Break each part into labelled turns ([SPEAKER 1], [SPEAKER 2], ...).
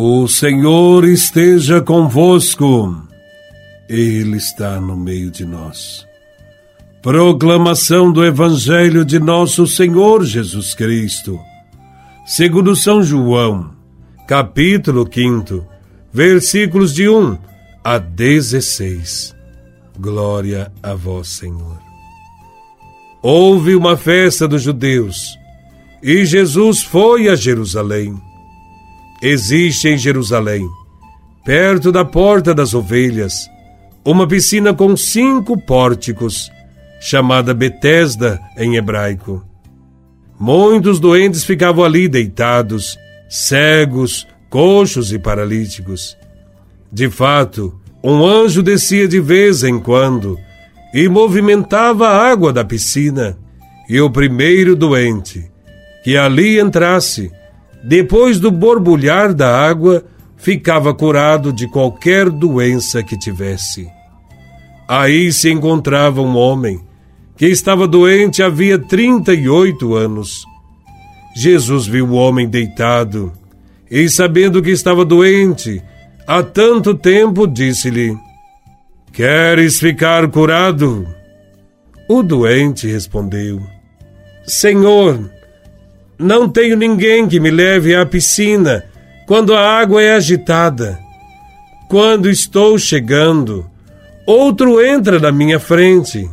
[SPEAKER 1] O Senhor esteja convosco, Ele está no meio de nós. Proclamação do Evangelho de Nosso Senhor Jesus Cristo, segundo São João, capítulo 5, versículos de 1 a 16. Glória a vós, Senhor. Houve uma festa dos judeus e Jesus foi a Jerusalém. Existe em Jerusalém, perto da Porta das Ovelhas, uma piscina com cinco pórticos, chamada Betesda em hebraico. Muitos doentes ficavam ali deitados, cegos, coxos e paralíticos. De fato, um anjo descia de vez em quando e movimentava a água da piscina, e o primeiro doente que ali entrasse depois do borbulhar da água, ficava curado de qualquer doença que tivesse. Aí se encontrava um homem que estava doente havia 38 anos. Jesus viu o homem deitado e, sabendo que estava doente há tanto tempo, disse-lhe: Queres ficar curado? O doente respondeu: Senhor, não tenho ninguém que me leve à piscina quando a água é agitada. Quando estou chegando, outro entra na minha frente.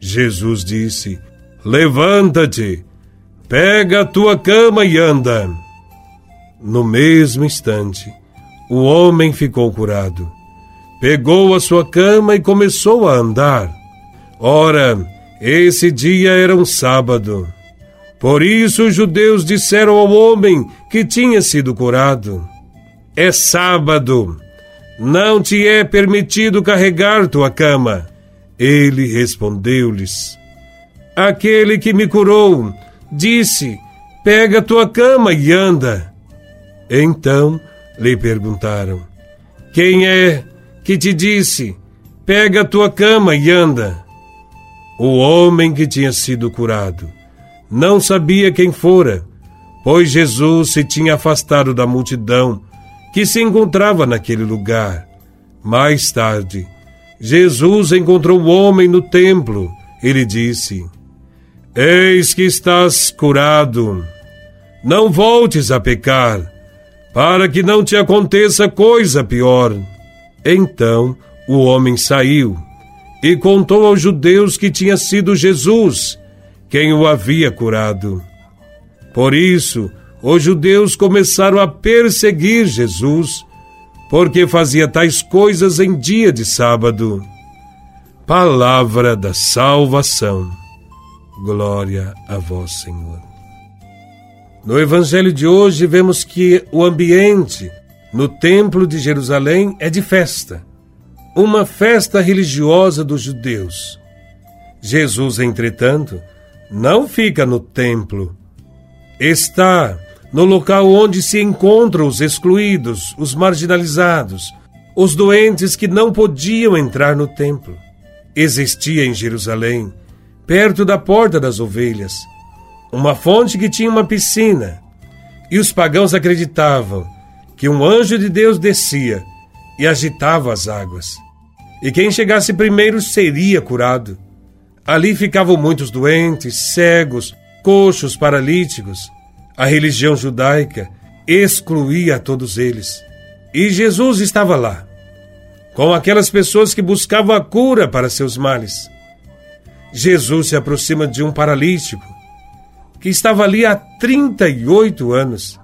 [SPEAKER 1] Jesus disse: Levanta-te, pega a tua cama e anda. No mesmo instante, o homem ficou curado. Pegou a sua cama e começou a andar. Ora, esse dia era um sábado. Por isso os judeus disseram ao homem que tinha sido curado: É sábado, não te é permitido carregar tua cama. Ele respondeu-lhes: Aquele que me curou disse: Pega tua cama e anda. Então lhe perguntaram: Quem é que te disse: Pega tua cama e anda? O homem que tinha sido curado não sabia quem fora, pois Jesus se tinha afastado da multidão que se encontrava naquele lugar. Mais tarde, Jesus encontrou o homem no templo e lhe disse: Eis que estás curado. Não voltes a pecar, para que não te aconteça coisa pior. Então o homem saiu e contou aos judeus que tinha sido Jesus quem o havia curado. Por isso, os judeus começaram a perseguir Jesus, porque fazia tais coisas em dia de sábado. Palavra da salvação. Glória a vós, Senhor. No Evangelho de hoje, vemos que o ambiente no Templo de Jerusalém é de festa, uma festa religiosa dos judeus. Jesus, entretanto, não fica no templo. Está no local onde se encontram os excluídos, os marginalizados, os doentes que não podiam entrar no templo. Existia em Jerusalém, perto da porta das ovelhas, uma fonte que tinha uma piscina, e os pagãos acreditavam que um anjo de Deus descia e agitava as águas, e quem chegasse primeiro seria curado. Ali ficavam muitos doentes, cegos, coxos, paralíticos. A religião judaica excluía todos eles. E Jesus estava lá, com aquelas pessoas que buscavam a cura para seus males. Jesus se aproxima de um paralítico que estava ali há 38 anos.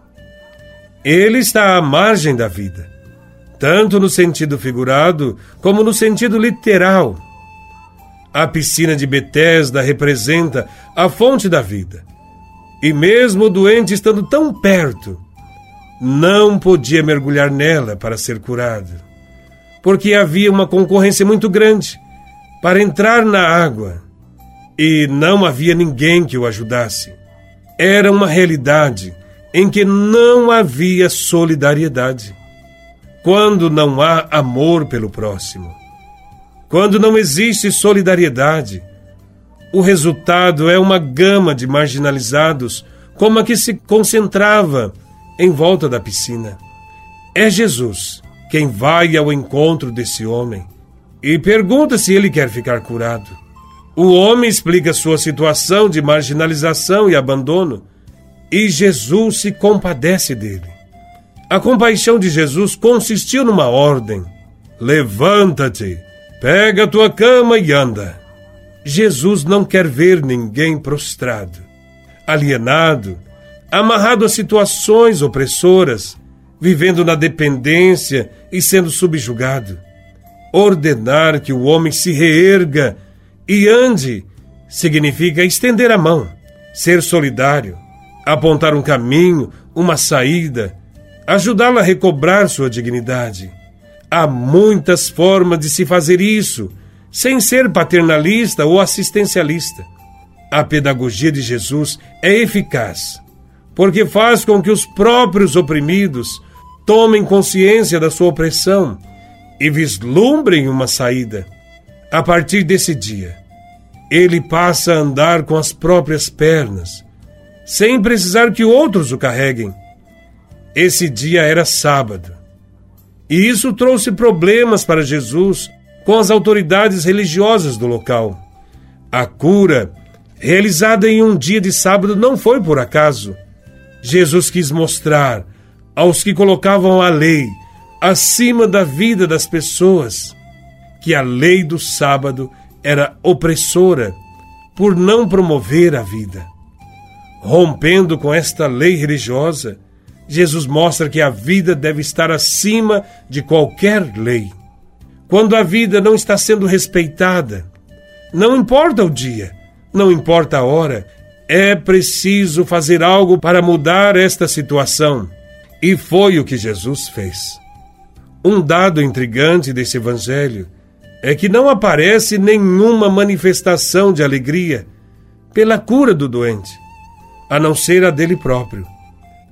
[SPEAKER 1] Ele está à margem da vida, tanto no sentido figurado como no sentido literal. A piscina de Betesda representa a fonte da vida. E mesmo o doente estando tão perto, não podia mergulhar nela para ser curado, porque havia uma concorrência muito grande para entrar na água e não havia ninguém que o ajudasse. Era uma realidade em que não havia solidariedade. Quando não há amor pelo próximo, quando não existe solidariedade, o resultado é uma gama de marginalizados, como a que se concentrava em volta da piscina. É Jesus quem vai ao encontro desse homem e pergunta se ele quer ficar curado. O homem explica sua situação de marginalização e abandono e Jesus se compadece dele. A compaixão de Jesus consistiu numa ordem: levanta-te, pega a tua cama e anda. Jesus não quer ver ninguém prostrado, alienado, amarrado a situações opressoras, vivendo na dependência e sendo subjugado. Ordenar que o homem se reerga e ande significa estender a mão, ser solidário, apontar um caminho, uma saída, ajudá-lo a recobrar sua dignidade. Há muitas formas de se fazer isso, sem ser paternalista ou assistencialista. A pedagogia de Jesus é eficaz, porque faz com que os próprios oprimidos tomem consciência da sua opressão e vislumbrem uma saída. A partir desse dia, ele passa a andar com as próprias pernas, sem precisar que outros o carreguem. Esse dia era sábado. E isso trouxe problemas para Jesus com as autoridades religiosas do local. A cura, realizada em um dia de sábado, não foi por acaso. Jesus quis mostrar aos que colocavam a lei acima da vida das pessoas que a lei do sábado era opressora por não promover a vida. Rompendo com esta lei religiosa, Jesus mostra que a vida deve estar acima de qualquer lei. Quando a vida não está sendo respeitada, não importa o dia, não importa a hora, é preciso fazer algo para mudar esta situação. E foi o que Jesus fez. Um dado intrigante desse evangelho é que não aparece nenhuma manifestação de alegria pela cura do doente, a não ser a dele próprio.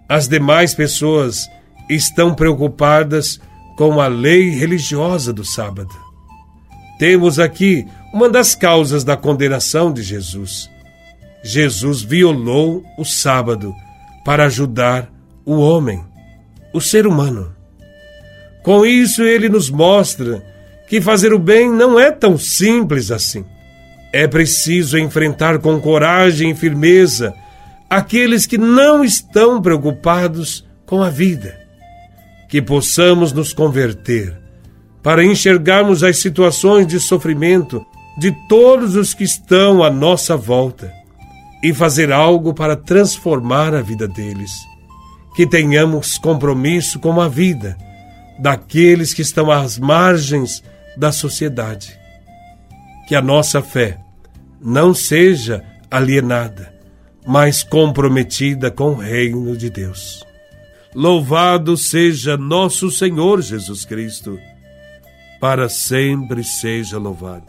[SPEAKER 1] As demais pessoas estão preocupadas com a lei religiosa do sábado. Temos aqui uma das causas da condenação de Jesus. Jesus violou o sábado para ajudar o homem o ser humano. Com isso, ele nos mostra que fazer o bem não é tão simples assim. É preciso enfrentar com coragem e firmeza aqueles que não estão preocupados com a vida. Que possamos nos converter para enxergarmos as situações de sofrimento de todos os que estão à nossa volta e fazer algo para transformar a vida deles que tenhamos compromisso com a vida daqueles que estão às margens da sociedade. Que a nossa fé não seja alienada, mas comprometida com o reino de Deus. Louvado seja nosso Senhor Jesus Cristo, para sempre seja louvado.